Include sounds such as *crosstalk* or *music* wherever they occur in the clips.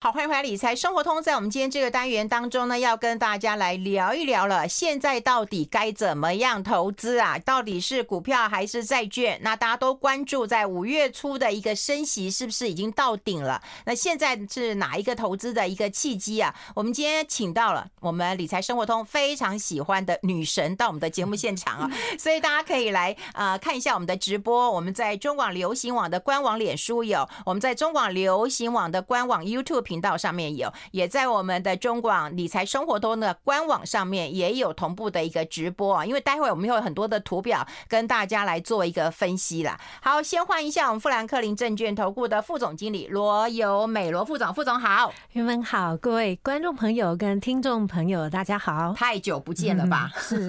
好，欢迎回来理财生活通。在我们今天这个单元当中呢，要跟大家来聊一聊了。现在到底该怎么样投资啊？到底是股票还是债券？那大家都关注在五月初的一个升息是不是已经到顶了？那现在是哪一个投资的一个契机啊？我们今天请到了我们理财生活通非常喜欢的女神到我们的节目现场啊，*laughs* 所以大家可以来呃看一下我们的直播。我们在中广流行网的官网脸书有，我们在中广流行网的官网 YouTube。频道上面有，也在我们的中广理财生活通的官网上面也有同步的一个直播啊。因为待会我们会有很多的图表跟大家来做一个分析啦。好，先欢迎一下我们富兰克林证券投顾的副总经理罗有美罗副总，副总好，你们好，各位观众朋友跟听众朋友大家好，太久不见了吧？嗯、是，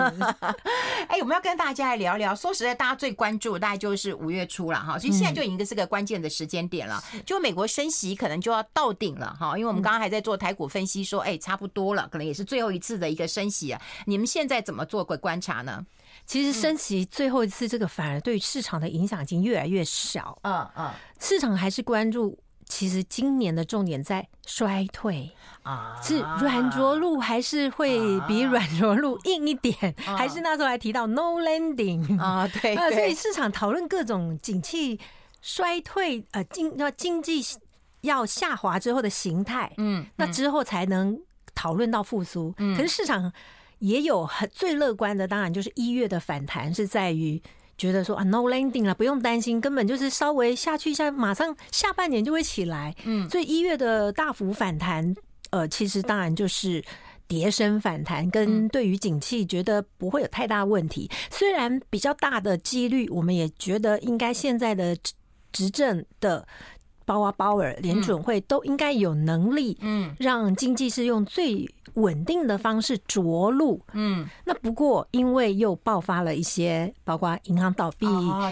*laughs* 哎，我们要跟大家来聊聊。说实在，大家最关注大概就是五月初了哈，所以现在就已经是个关键的时间点了，就美国升息可能就要到顶了。好，因为我们刚刚还在做台股分析，说，哎，差不多了，可能也是最后一次的一个升息啊。你们现在怎么做个观察呢？其实升息最后一次，这个反而对市场的影响已经越来越小。嗯嗯，市场还是关注，其实今年的重点在衰退啊，是软着陆还是会比软着陆硬一点？还是那时候还提到 no landing 啊？对，所以市场讨论各种景气衰退，呃，经那经济。要下滑之后的形态，嗯，那之后才能讨论到复苏。嗯，可是市场也有很最乐观的，当然就是一月的反弹是在于觉得说啊，no landing 了，不用担心，根本就是稍微下去一下，马上下半年就会起来。嗯，所以一月的大幅反弹，呃，其实当然就是跌升反弹，跟对于景气觉得不会有太大问题。虽然比较大的几率，我们也觉得应该现在的执政的。鲍啊鲍尔联准会都应该有能力，嗯，让经济是用最稳定的方式着陆，嗯。那不过因为又爆发了一些，包括银行倒闭，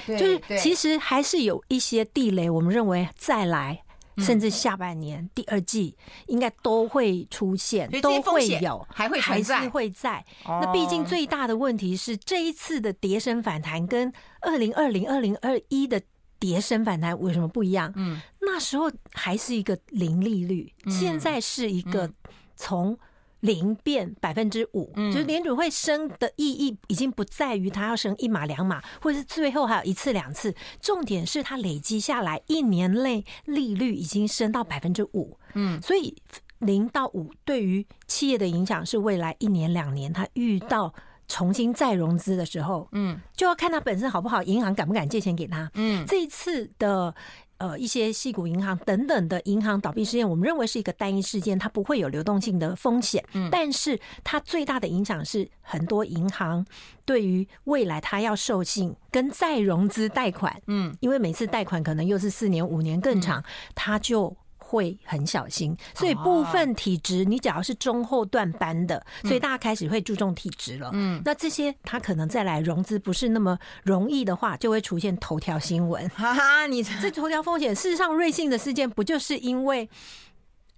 就是其实还是有一些地雷。我们认为再来，甚至下半年第二季应该都会出现，都会有，还会还是会在。那毕竟最大的问题是这一次的跌升反弹跟二零二零、二零二一的。跌深反弹为什么不一样？嗯，那时候还是一个零利率，现在是一个从零变百分之五，就是联准会升的意义已经不在于它要升一码两码，或者是最后还有一次两次，重点是它累积下来一年内利率已经升到百分之五。嗯，所以零到五对于企业的影响是未来一年两年它遇到。重新再融资的时候，嗯，就要看他本身好不好，银行敢不敢借钱给他。嗯，这一次的呃一些矽谷银行等等的银行倒闭事件，我们认为是一个单一事件，它不会有流动性的风险。嗯，但是它最大的影响是很多银行对于未来它要授信跟再融资贷款，嗯，因为每次贷款可能又是四年五年更长，它就。会很小心，所以部分体质，你只要是中后段班的，所以大家开始会注重体质了。嗯，那这些他可能再来融资不是那么容易的话，就会出现头条新闻。哈哈，你这头条风险，事实上瑞幸的事件不就是因为？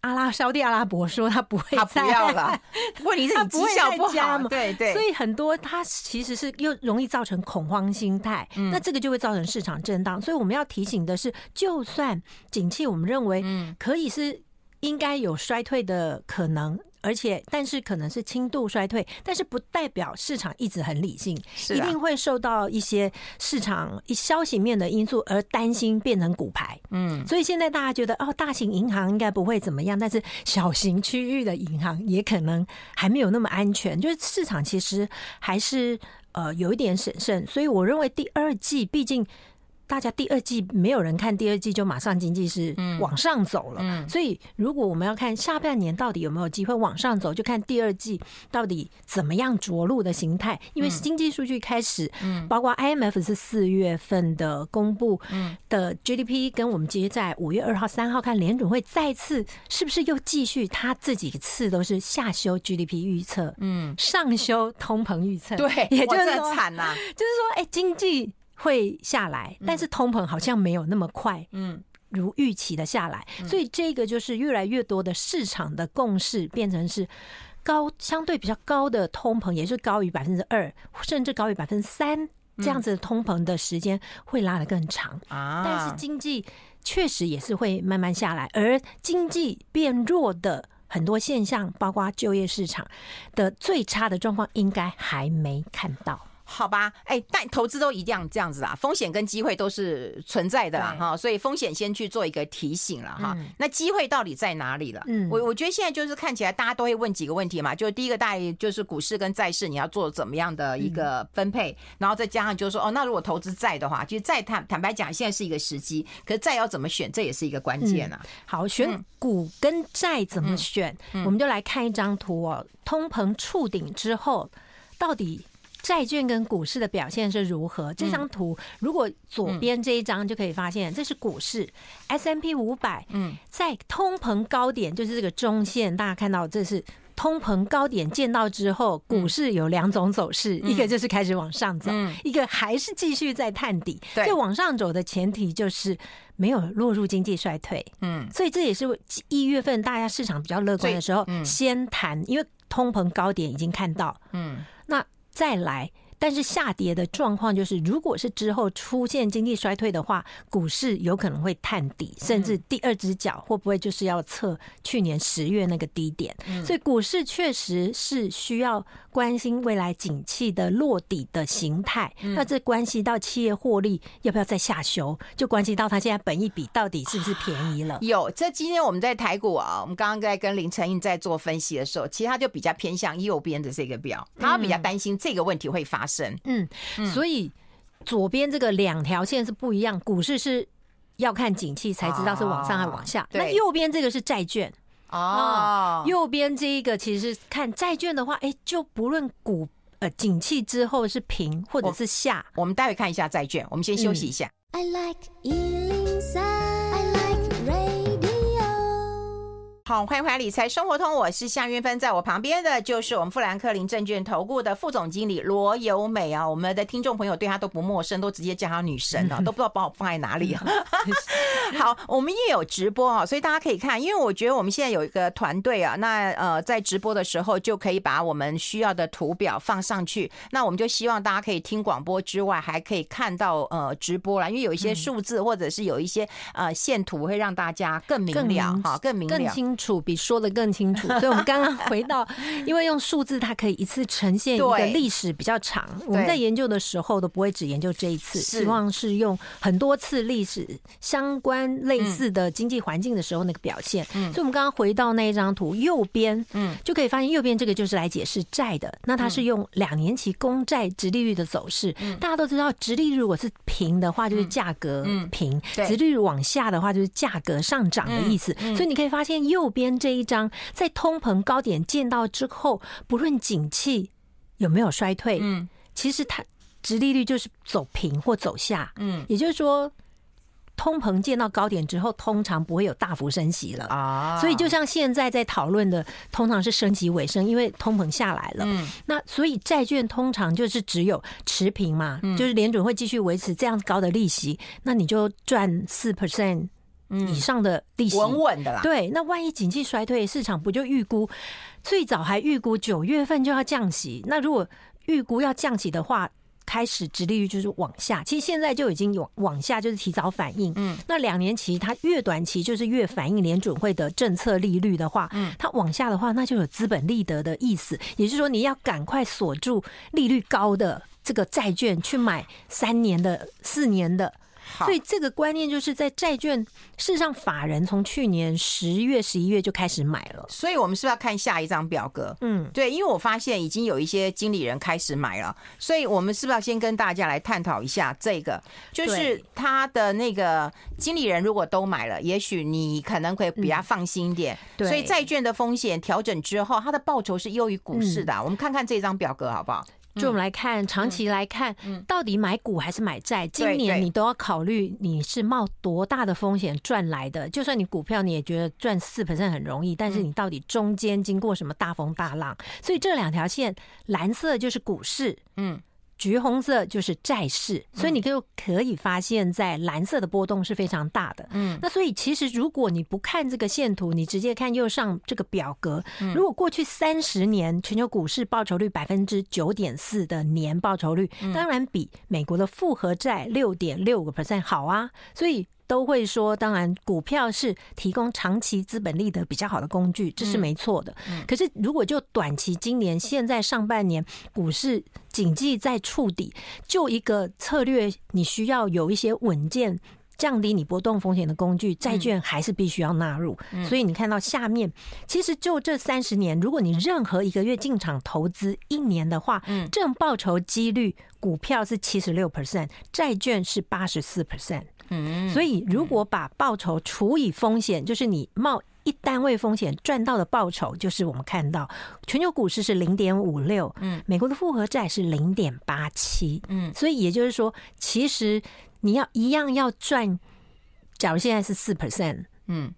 阿拉烧地阿拉伯说他不会再，他不要了。*laughs* 问题是你绩效不好嘛？对对，所以很多他其实是又容易造成恐慌心态，那这个就会造成市场震荡。所以我们要提醒的是，就算景气，我们认为可以是应该有衰退的可能。而且，但是可能是轻度衰退，但是不代表市场一直很理性，一定会受到一些市场消息面的因素而担心变成骨牌。嗯，所以现在大家觉得哦，大型银行应该不会怎么样，但是小型区域的银行也可能还没有那么安全。就是市场其实还是呃有一点审慎，所以我认为第二季毕竟。大家第二季没有人看，第二季就马上经济是往上走了。嗯，所以如果我们要看下半年到底有没有机会往上走，就看第二季到底怎么样着陆的形态。因为经济数据开始，嗯，包括 IMF 是四月份的公布的 GDP，跟我们接在五月二号、三号看联准会再次是不是又继续，他这几次都是下修 GDP 预测，嗯，上修通膨预测，对，也就是说惨呐，*laughs* 就是说，哎，经济。会下来，但是通膨好像没有那么快，嗯，如预期的下来，所以这个就是越来越多的市场的共识变成是高，相对比较高的通膨，也是高于百分之二，甚至高于百分之三这样子的通膨的时间会拉得更长。啊。但是经济确实也是会慢慢下来，而经济变弱的很多现象，包括就业市场的最差的状况，应该还没看到。好吧，哎、欸，但投资都一样这样子啊，风险跟机会都是存在的啦哈，所以风险先去做一个提醒了哈。嗯、那机会到底在哪里了？嗯，我我觉得现在就是看起来大家都会问几个问题嘛，就是第一个大概就是股市跟债市你要做怎么样的一个分配，嗯、然后再加上就是说哦，那如果投资债的话，其实债坦坦白讲现在是一个时机，可是债要怎么选，这也是一个关键啊、嗯。好，选股跟债怎么选，我们就来看一张图哦，通膨触顶之后到底。债券跟股市的表现是如何？这张图如果左边这一张就可以发现，这是股市 S M P 五百。嗯，在通膨高点，就是这个中线，大家看到这是通膨高点见到之后，股市有两种走势，一个就是开始往上走，一个还是继续在探底。对，往上走的前提就是没有落入经济衰退。嗯，所以这也是一月份大家市场比较乐观的时候，先谈，因为通膨高点已经看到。嗯，那。再来。但是下跌的状况就是，如果是之后出现经济衰退的话，股市有可能会探底，甚至第二只脚会不会就是要测去年十月那个低点？所以股市确实是需要关心未来景气的落底的形态。那这关系到企业获利要不要再下修，就关系到它现在本益比到底是不是便宜了？有，这今天我们在台股啊，我们刚刚在跟林成荫在做分析的时候，其实他就比较偏向右边的这个表，他比较担心这个问题会发生。嗯，所以左边这个两条线是不一样，股市是要看景气才知道是往上还是往下。那右边这个是债券。哦，右边这一个其实看债券的话，哎，就不论股呃景气之后是平或者是下，我们待会看一下债券，我们先休息一下。I like 好，欢迎回来理财生活通，我是夏云芬，在我旁边的就是我们富兰克林证券投顾的副总经理罗由美啊。我们的听众朋友对她都不陌生，都直接叫她女神啊，都不知道把我放在哪里啊。*laughs* *laughs* 好，我们也有直播啊，所以大家可以看，因为我觉得我们现在有一个团队啊，那呃，在直播的时候就可以把我们需要的图表放上去。那我们就希望大家可以听广播之外，还可以看到呃直播啦，因为有一些数字或者是有一些呃线图会让大家更明了哈，更明了，更清。楚比说的更清楚，*laughs* 所以我们刚刚回到，因为用数字它可以一次呈现一个历史比较长。我们在研究的时候都不会只研究这一次，希望是用很多次历史相关类似的经济环境的时候那个表现。所以我们刚刚回到那一张图右边，嗯，就可以发现右边这个就是来解释债的。那它是用两年期公债直利率的走势。大家都知道，直利率如果是平的话，就是价格平；直利率往下的话，就是价格上涨的意思。所以你可以发现右。边这一张，在通膨高点见到之后，不论景气有没有衰退，嗯，其实它殖利率就是走平或走下，嗯，也就是说，通膨见到高点之后，通常不会有大幅升息了。啊。所以就像现在在讨论的，通常是升级尾声，因为通膨下来了，嗯，那所以债券通常就是只有持平嘛，就是联准会继续维持这样高的利息，那你就赚四 percent。以上的利息稳稳的啦。对，那万一景气衰退，市场不就预估最早还预估九月份就要降息？那如果预估要降息的话，开始殖利率就是往下。其实现在就已经有往下，就是提早反应。嗯，那两年期它越短期就是越反映联准会的政策利率的话，嗯，它往下的话，那就有资本利得的意思。也就是说，你要赶快锁住利率高的这个债券，去买三年的、四年的。所以这个观念就是在债券，事实上法人从去年十月、十一月就开始买了。所以我们是不是要看下一张表格？嗯，对，因为我发现已经有一些经理人开始买了，所以我们是不是要先跟大家来探讨一下这个？就是他的那个经理人如果都买了，也许你可能会比较放心一点。对，所以债券的风险调整之后，它的报酬是优于股市的。我们看看这张表格好不好？就我们来看，长期来看，到底买股还是买债？今年你都要考虑你是冒多大的风险赚来的。就算你股票你也觉得赚四 percent 很容易，但是你到底中间经过什么大风大浪？所以这两条线，蓝色就是股市，嗯。橘红色就是债市，所以你就可以发现，在蓝色的波动是非常大的。嗯，那所以其实如果你不看这个线图，你直接看右上这个表格，如果过去三十年全球股市报酬率百分之九点四的年报酬率，当然比美国的复合债六点六个 percent 好啊。所以都会说，当然股票是提供长期资本利得比较好的工具，这是没错的。可是如果就短期，今年现在上半年股市景气在触底，就一个策略，你需要有一些稳健。降低你波动风险的工具，债券还是必须要纳入。所以你看到下面，其实就这三十年，如果你任何一个月进场投资一年的话，正报酬几率，股票是七十六 percent，债券是八十四 percent。所以如果把报酬除以风险，就是你冒一单位风险赚到的报酬，就是我们看到全球股市是零点五六，嗯，美国的复合债是零点八七，嗯，所以也就是说，其实。你要一样要赚，假如现在是四 percent，嗯，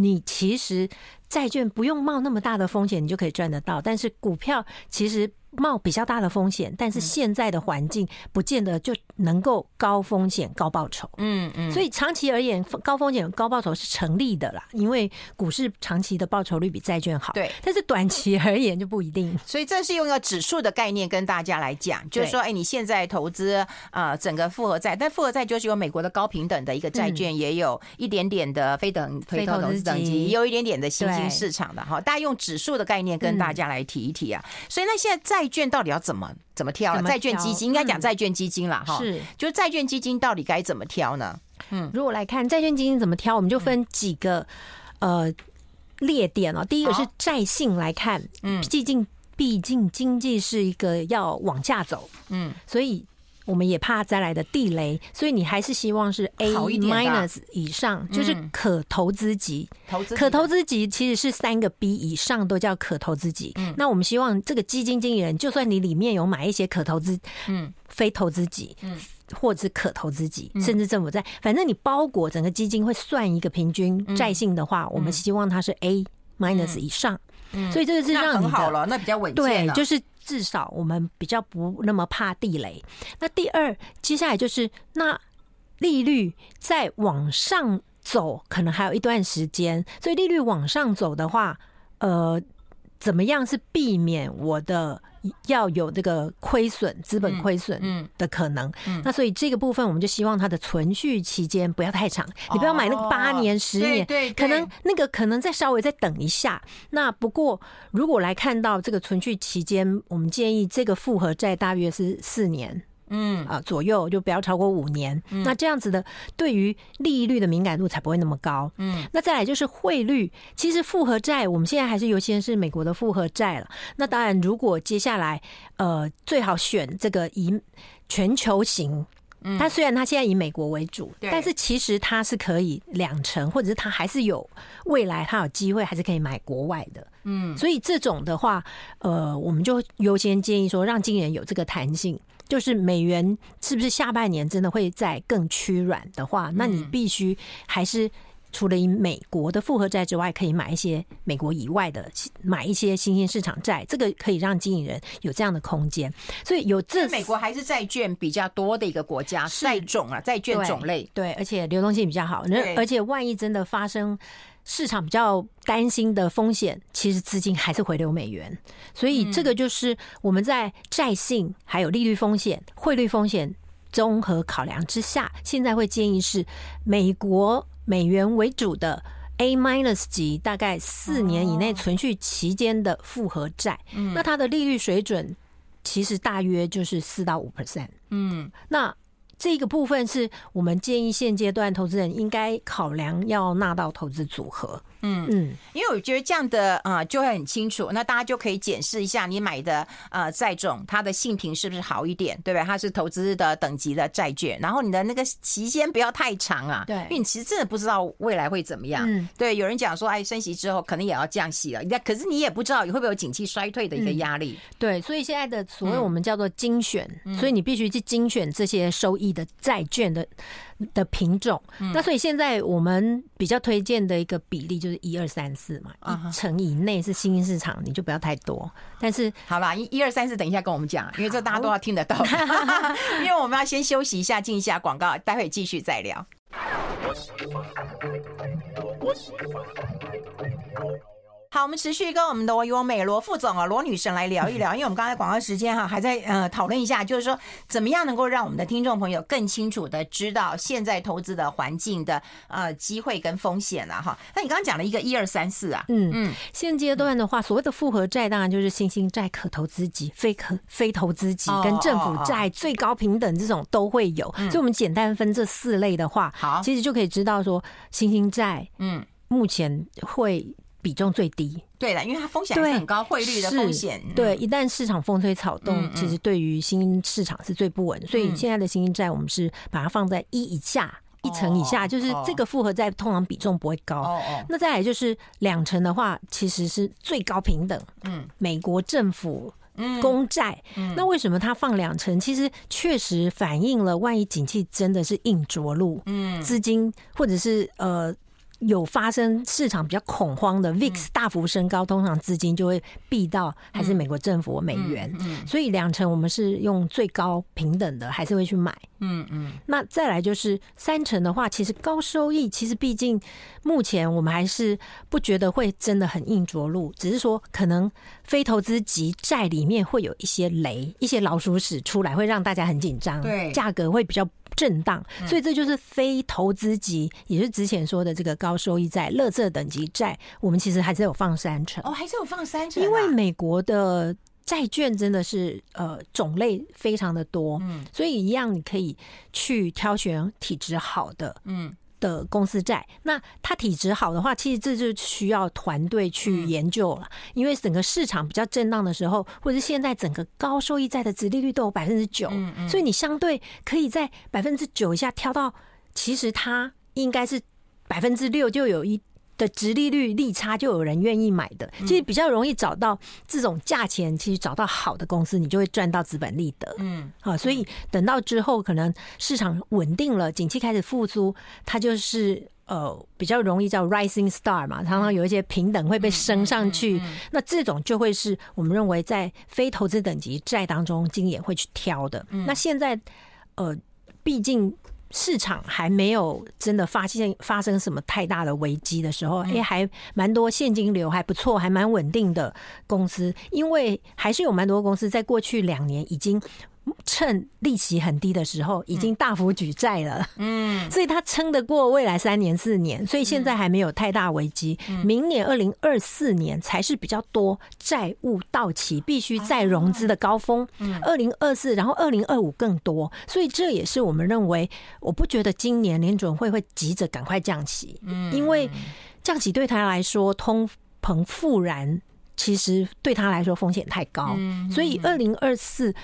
你其实债券不用冒那么大的风险，你就可以赚得到。但是股票其实冒比较大的风险，但是现在的环境不见得就能够高风险高报酬。嗯嗯，所以长期而言，高风险高报酬是成立的啦，因为股市长期的报酬率比债券好。对，但是短期而言就不一定。*laughs* 所以这是用一个指数的概念跟大家来讲，就是说，哎，你现在投资啊，整个复合债，但复合债就是有美国的高平等的一个债券，也有一点点的非等非投资等级，也有一点点的新兴市场的哈。大家用指数的概念跟大家来提一提啊。所以那现在债。债券到底要怎么怎么挑？债券基金应该讲债券基金了哈。是，就是债券基金到底该怎么挑呢？嗯，如果来看债券基金怎么挑，我们就分几个呃列点哦。第一个是债性来看，嗯，毕竟毕竟经济是一个要往下走，嗯，所以。我们也怕再来的地雷，所以你还是希望是 A minus 以上，就是可投资级。投资可投资级其实是三个 B 以上都叫可投资级。那我们希望这个基金经理人，就算你里面有买一些可投资，嗯，非投资级，嗯，或者是可投资级，甚至政府债，反正你包裹整个基金会算一个平均债性的话，我们希望它是 A minus 以上。所以这个是让你很好了，那比较稳健。对，就是。至少我们比较不那么怕地雷。那第二，接下来就是那利率再往上走，可能还有一段时间。所以利率往上走的话，呃，怎么样是避免我的？要有这个亏损、资本亏损的可能。那所以这个部分，我们就希望它的存续期间不要太长。你不要买那个八年、十年，可能那个可能再稍微再等一下。那不过，如果来看到这个存续期间，我们建议这个复合债大约是四年。嗯啊，左右就不要超过五年。那这样子的，对于利率的敏感度才不会那么高。嗯，那再来就是汇率。其实复合债我们现在还是优先是美国的复合债了。那当然，如果接下来呃最好选这个以全球型。嗯，它虽然它现在以美国为主，但是其实它是可以两成，或者是它还是有未来，它有机会还是可以买国外的。嗯，所以这种的话，呃，我们就优先建议说，让经纪人有这个弹性。就是美元是不是下半年真的会再更趋软的话，那你必须还是除了以美国的复合债之外，可以买一些美国以外的，买一些新兴市场债，这个可以让经营人有这样的空间。所以有这美国还是债券比较多的一个国家，债种啊，债券种类对，而且流动性比较好，而且万一真的发生。市场比较担心的风险，其实资金还是回流美元，所以这个就是我们在债性还有利率风险、汇率风险综合考量之下，现在会建议是美国美元为主的 A minus 级，大概四年以内存续期间的复合债，那它的利率水准其实大约就是四到五 percent。嗯，那。这个部分是我们建议现阶段投资人应该考量要纳到投资组合。嗯嗯，因为我觉得这样的啊就会很清楚，那大家就可以检视一下你买的呃债种它的信评是不是好一点，对不对？它是投资的等级的债券，然后你的那个期间不要太长啊，对，因为你其实真的不知道未来会怎么样。嗯，对，有人讲说，哎，升息之后可能也要降息了，那可是你也不知道你会不会有景气衰退的一个压力。对，所以现在的所谓我们叫做精选，所以你必须去精选这些收益的债券的。的品种，那所以现在我们比较推荐的一个比例就是一二三四嘛，一层以内是新兴市场，你就不要太多。但是好吧，一一二三四，等一下跟我们讲，因为这大家都要听得到。*laughs* 因为我们要先休息一下，进一下广告，待会继续再聊。好，我们持续跟我们的罗优美罗副总啊，罗女神来聊一聊，*laughs* 因为我们刚才广告时间哈还在呃讨论一下，就是说怎么样能够让我们的听众朋友更清楚的知道现在投资的环境的呃机会跟风险了哈。那你刚刚讲了一个一二三四啊，嗯嗯，现阶段的话，所谓的复合债当然就是新兴债、可投资级、非可非投资级跟政府债最高平等这种都会有，所以我们简单分这四类的话，好，其实就可以知道说新兴债嗯目前会。比重最低，对了，因为它风险很高，汇率的风险。对，一旦市场风吹草动，其实对于新兴市场是最不稳。所以现在的新兴债，我们是把它放在一以下，一层以下，就是这个复合债通常比重不会高。那再来就是两成的话，其实是最高平等。嗯，美国政府公债，那为什么它放两成？其实确实反映了，万一景气真的是硬着陆，嗯，资金或者是呃。有发生市场比较恐慌的 VIX 大幅升高，通常资金就会避到还是美国政府美元，所以两成我们是用最高平等的，还是会去买。嗯嗯。那再来就是三成的话，其实高收益，其实毕竟目前我们还是不觉得会真的很硬着陆，只是说可能非投资级债里面会有一些雷，一些老鼠屎出来，会让大家很紧张，对，价格会比较。震荡，所以这就是非投资级，也是之前说的这个高收益债、乐色等级债，我们其实还是有放三成。哦，还是有放三成，因为美国的债券真的是呃种类非常的多，嗯，所以一样你可以去挑选体质好的，嗯。的公司债，那它体质好的话，其实这就需要团队去研究了。因为整个市场比较震荡的时候，或者是现在整个高收益债的值利率都有百分之九，所以你相对可以在百分之九以下挑到，其实它应该是百分之六就有一。的殖利率利差就有人愿意买的，其实比较容易找到这种价钱，其实找到好的公司，你就会赚到资本利得。嗯，好，所以等到之后可能市场稳定了，景气开始复苏，它就是呃比较容易叫 rising star 嘛，常常有一些平等会被升上去，那这种就会是我们认为在非投资等级债当中，经也会去挑的。那现在呃，毕竟。市场还没有真的发现发生什么太大的危机的时候，哎，还蛮多现金流还不错，还蛮稳定的公司，因为还是有蛮多公司在过去两年已经。趁利息很低的时候，已经大幅举债了，嗯，所以他撑得过未来三年四年，所以现在还没有太大危机。明年二零二四年才是比较多债务到期必须再融资的高峰，二零二四，然后二零二五更多，所以这也是我们认为，我不觉得今年联准会会急着赶快降息，因为降息对他来说，通膨复燃。其实对他来说风险太高，所以二零二四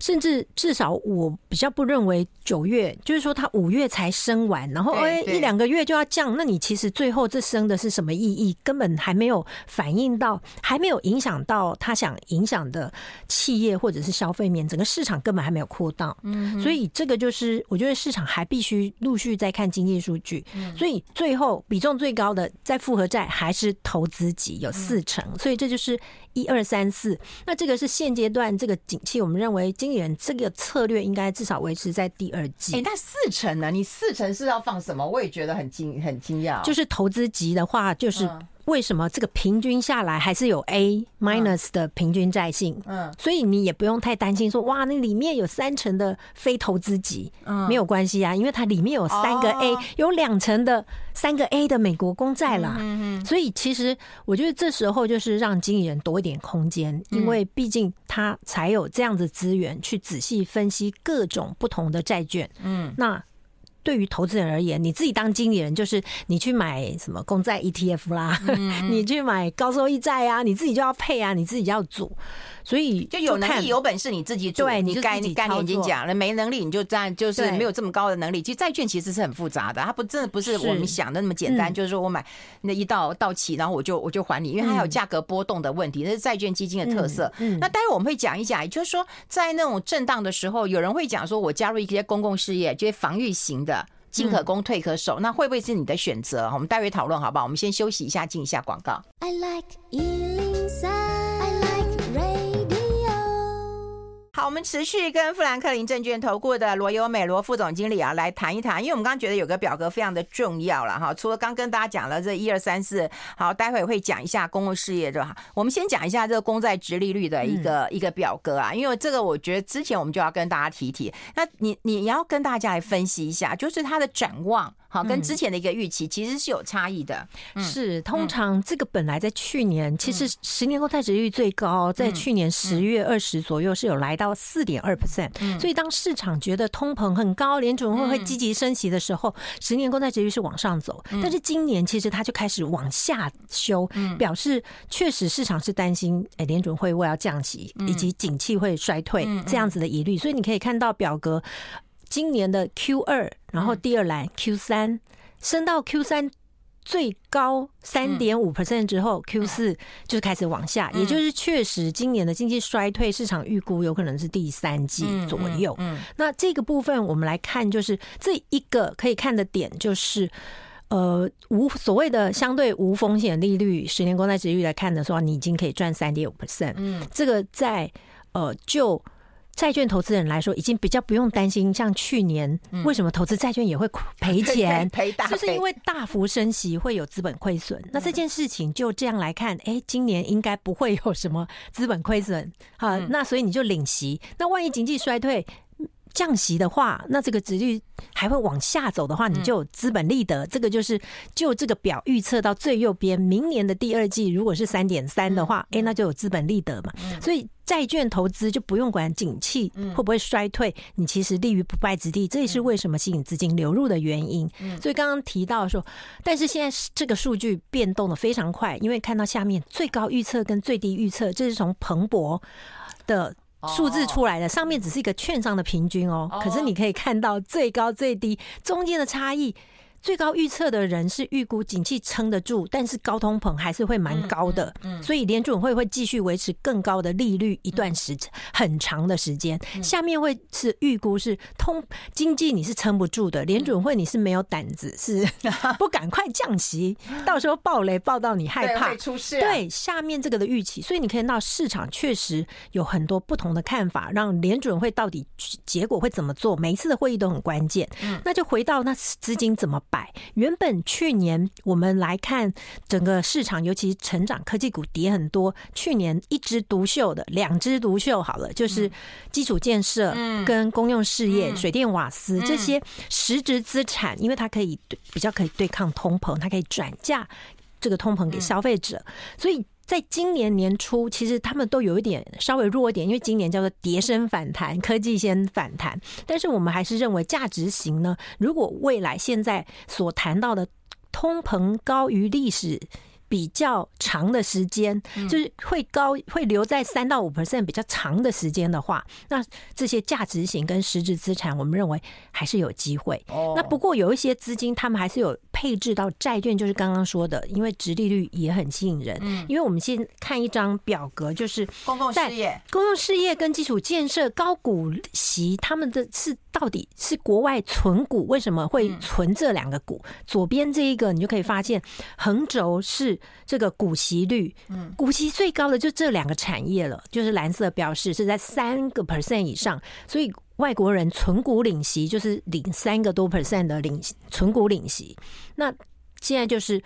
甚至至少我比较不认为九月，就是说他五月才升完，然后哎一两个月就要降，那你其实最后这升的是什么意义？根本还没有反映到，还没有影响到他想影响的企业或者是消费面，整个市场根本还没有扩大。所以这个就是我觉得市场还必须陆续在看经济数据。所以最后比重最高的在复合债还是投资级有四成，所以这就是。是一二三四，那这个是现阶段这个景气，我们认为经理人这个策略应该至少维持在第二季。哎，那四成呢？你四成是要放什么？我也觉得很惊很惊讶。就是投资级的话，就是。为什么这个平均下来还是有 A minus 的平均债性？嗯，所以你也不用太担心说哇，那里面有三成的非投资级，嗯，没有关系啊，因为它里面有三个 A，有两成的三个 A 的美国公债啦。嗯，所以其实我觉得这时候就是让经理人多一点空间，因为毕竟他才有这样子资源去仔细分析各种不同的债券。嗯，那。对于投资人而言，你自己当经理人，就是你去买什么公债 ETF 啦，*laughs* 你去买高收益债啊，你自己就要配啊，你自己就要组。所以就，有能力有本事你自己做，对，你该你概念已经讲了，没能力你就这样，就是没有这么高的能力。其实债券其实是很复杂的，它不真的不是我们想的那么简单。就是说我买那一到到期，然后我就我就还你，因为它还有价格波动的问题，那是债券基金的特色。那待会我们会讲一讲，也就是说在那种震荡的时候，有人会讲说我加入一些公共事业，就是防御型的，进可攻退可守，那会不会是你的选择？我们待会讨论好不好？我们先休息一下，进一下广告。I like 好，我们持续跟富兰克林证券投顾的罗优美罗副总经理啊来谈一谈，因为我们刚刚觉得有个表格非常的重要了哈。除了刚跟大家讲了这一二三四，好，待会会讲一下公共事业的哈。我们先讲一下这个公债殖利率的一个、嗯、一个表格啊，因为这个我觉得之前我们就要跟大家提提。那你你要跟大家来分析一下，就是它的展望。好，跟之前的一个预期其实是有差异的。是，通常这个本来在去年，其实十年公债值率最高，在去年十月二十左右是有来到四点二 percent。所以当市场觉得通膨很高，联准会会积极升息的时候，十年公债值率是往上走。但是今年其实它就开始往下修，表示确实市场是担心，哎，联准会会要降息，以及景气会衰退这样子的疑虑。所以你可以看到表格。今年的 Q 二，然后第二栏 Q 三升到 Q 三最高三点五 percent 之后，Q 四就开始往下，也就是确实今年的经济衰退，市场预估有可能是第三季左右。那这个部分我们来看，就是这一个可以看的点，就是呃无所谓的相对无风险利率，十年公债殖利率来看的时候，你已经可以赚三点五 percent。嗯，这个在呃就。债券投资人来说，已经比较不用担心，像去年为什么投资债券也会赔钱，*laughs* 赔大，就是因为大幅升息会有资本亏损。那这件事情就这样来看，哎，今年应该不会有什么资本亏损啊。那所以你就领息。那万一经济衰退，降息的话，那这个殖利率还会往下走的话，你就有资本利得。这个就是就这个表预测到最右边，明年的第二季如果是三点三的话，哎，那就有资本利得嘛。所以债券投资就不用管景气会不会衰退，你其实立于不败之地。这也是为什么吸引资金流入的原因。所以刚刚提到说，但是现在这个数据变动的非常快，因为看到下面最高预测跟最低预测，这是从彭博的。数字出来的上面只是一个券商的平均哦，可是你可以看到最高最低中间的差异。最高预测的人是预估景气撑得住，但是高通膨还是会蛮高的，所以联准会会继续维持更高的利率一段时很长的时间。下面会是预估是通经济你是撑不住的，联准会你是没有胆子，是 *laughs* 不赶快降息，*laughs* 到时候暴雷暴到你害怕出事。对，下面这个的预期，所以你可以看到市场确实有很多不同的看法，让联准会到底结果会怎么做，每一次的会议都很关键。那就回到那资金怎么。百原本去年我们来看整个市场，尤其成长科技股跌很多。去年一枝独秀的，两枝独秀好了，就是基础建设跟公用事业、水电瓦斯这些实质资产，因为它可以比较可以对抗通膨，它可以转嫁这个通膨给消费者，所以。在今年年初，其实他们都有一点稍微弱一点，因为今年叫做叠升反弹，科技先反弹。但是我们还是认为价值型呢，如果未来现在所谈到的通膨高于历史。比较长的时间，就是会高会留在三到五 percent 比较长的时间的话，那这些价值型跟实质资产，我们认为还是有机会。那不过有一些资金，他们还是有配置到债券，就是刚刚说的，因为殖利率也很吸引人。因为我们先看一张表格，就是公共事业、公共事业跟基础建设高股息，他们的是到底是国外存股，为什么会存这两个股？左边这一个，你就可以发现横轴是。这个股息率，嗯，股息最高的就这两个产业了，就是蓝色标示是在三个 percent 以上，所以外国人存股领息就是领三个多 percent 的领存股领息。那现在就是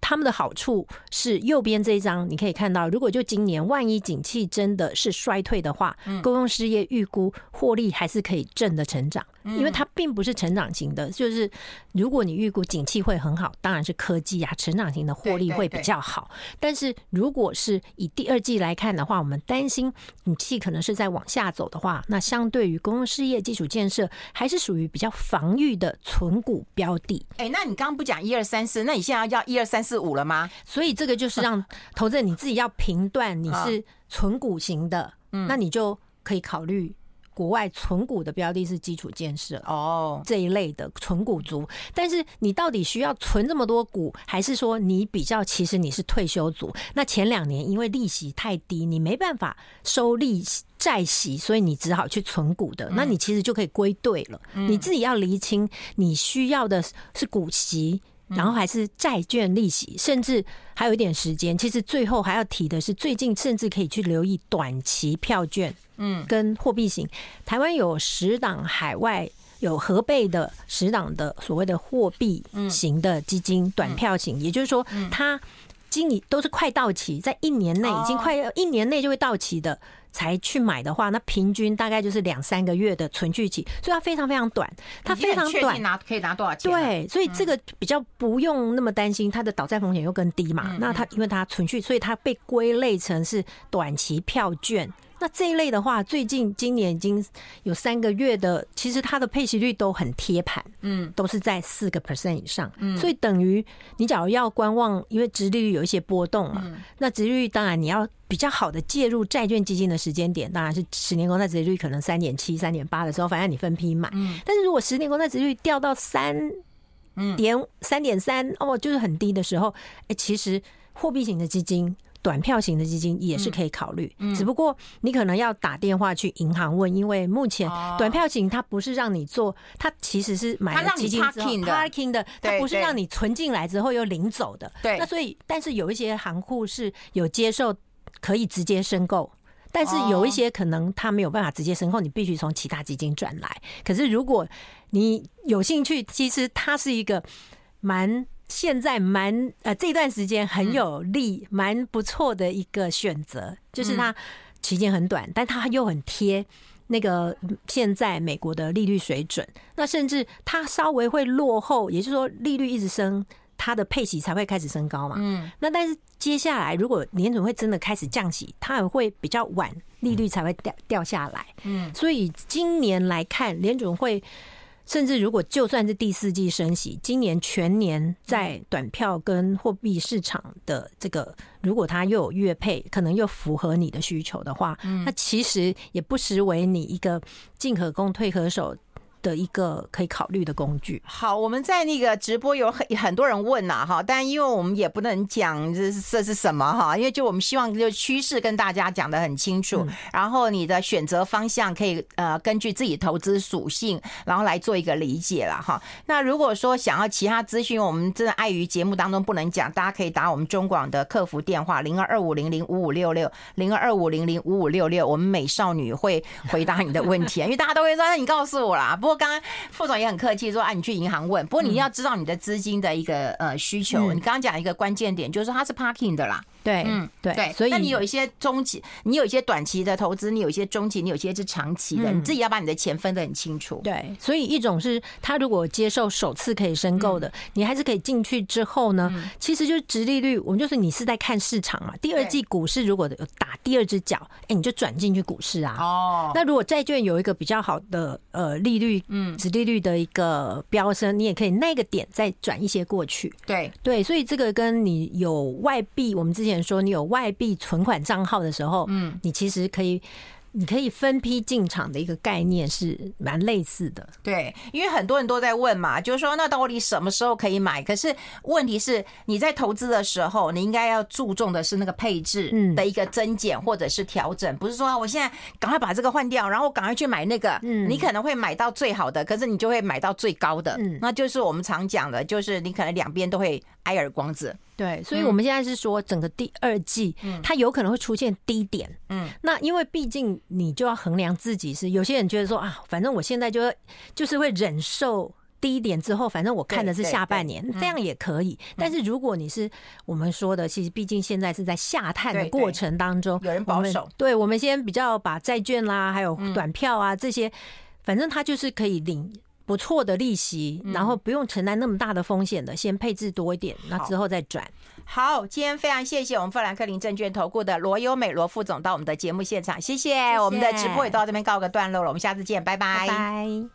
他们的好处是右边这一张，你可以看到，如果就今年万一景气真的是衰退的话，公用事业预估获利还是可以正的成长。因为它并不是成长型的，就是如果你预估景气会很好，当然是科技啊，成长型的获利会比较好。但是如果是以第二季来看的话，我们担心景气可能是在往下走的话，那相对于公用事业、基础建设，还是属于比较防御的存股标的。哎，那你刚刚不讲一二三四，那你现在要一二三四五了吗？所以这个就是让投资人你自己要评断你是存股型的，那你就可以考虑。国外存股的标的是基础建设哦，这一类的存股族，但是你到底需要存这么多股，还是说你比较其实你是退休族？那前两年因为利息太低，你没办法收利息债息，所以你只好去存股的。那你其实就可以归队了。你自己要厘清你需要的是股息，然后还是债券利息，甚至还有一点时间。其实最后还要提的是，最近甚至可以去留意短期票券。嗯，跟货币型，台湾有十档海外有合备的十档的所谓的货币型的基金，短票型，也就是说，它经理都是快到期，在一年内已经快一年内就会到期的。才去买的话，那平均大概就是两三个月的存续期，所以它非常非常短，它非常短，拿可以拿多少钱？对，所以这个比较不用那么担心，它的倒债风险又更低嘛。那它因为它存续，所以它被归类成是短期票券。那这一类的话，最近今年已经有三个月的，其实它的配息率都很贴盘，嗯，都是在四个 percent 以上，嗯，所以等于你假如要观望，因为殖利率有一些波动嘛，那殖利率当然你要比较好的介入债券基金的时间点，当然是十年公债殖利率可能三点七、三点八的时候，反正你分批买，嗯，但是如果十年公债殖利率掉到三点三点三哦，就是很低的时候，哎，其实货币型的基金。短票型的基金也是可以考虑，只不过你可能要打电话去银行问，因为目前短票型它不是让你做，它其实是买了基金之后 parking 的，它不是让你存进来之后又领走的。对，那所以但是有一些行库是有接受可以直接申购，但是有一些可能它没有办法直接申购，你必须从其他基金转来。可是如果你有兴趣，其实它是一个蛮。现在蛮呃，这段时间很有利，蛮不错的一个选择，就是它期间很短，但它又很贴那个现在美国的利率水准。那甚至它稍微会落后，也就是说利率一直升，它的配息才会开始升高嘛。嗯。那但是接下来如果联准会真的开始降息，它也会比较晚，利率才会掉掉下来。嗯。所以今年来看，联准会。甚至如果就算是第四季升息，今年全年在短票跟货币市场的这个，如果它又有月配，可能又符合你的需求的话，那其实也不失为你一个进可攻退可守的一个可以考虑的工具。好，我们在那个直播有很很多人问呐，哈，但因为我们也不能讲这是这是什么哈，因为就我们希望就趋势跟大家讲的很清楚，然后你的选择方向可以呃根据自己投资属性，然后来做一个理解了哈。那如果说想要其他资讯，我们真的碍于节目当中不能讲，大家可以打我们中广的客服电话零二二五零零五五六六零二二五零零五五六六，我们美少女会回答你的问题，因为大家都会说，那你告诉我啦，不。不过刚刚副总也很客气说啊，你去银行问。不过你要知道你的资金的一个呃需求。你刚刚讲一个关键点，就是说它是 parking 的啦。对，嗯，对，对，所以那你有一些中期，你有一些短期的投资，你有一些中期，你有一些是长期的，你自己要把你的钱分得很清楚。对，所以一种是他如果接受首次可以申购的，你还是可以进去之后呢，其实就是直利率，我们就是你是在看市场嘛。第二季股市如果有打第二只脚，哎，你就转进去股市啊。哦，那如果债券有一个比较好的呃利率，嗯，直利率。的一个飙升，你也可以那个点再转一些过去。对对，所以这个跟你有外币，我们之前说你有外币存款账号的时候，嗯，你其实可以。你可以分批进场的一个概念是蛮类似的，对，因为很多人都在问嘛，就是说那到底什么时候可以买？可是问题是你在投资的时候，你应该要注重的是那个配置的一个增减或者是调整，不是说我现在赶快把这个换掉，然后赶快去买那个，嗯。你可能会买到最好的，可是你就会买到最高的，那就是我们常讲的，就是你可能两边都会挨耳光子。对，所以我们现在是说，整个第二季，它有可能会出现低点。嗯，那因为毕竟你就要衡量自己是，有些人觉得说啊，反正我现在就就是会忍受低点之后，反正我看的是下半年，这样也可以。但是如果你是我们说的，其实毕竟现在是在下探的过程当中，有人保守，对，我们先比较把债券啦，还有短票啊这些，反正它就是可以领。不错的利息，然后不用承担那么大的风险的，先配置多一点，那之后再转。好，今天非常谢谢我们富兰克林证券投顾的罗优美罗副总到我们的节目现场，谢谢。我们的直播也到这边告个段落了，我们下次见，拜拜。拜拜。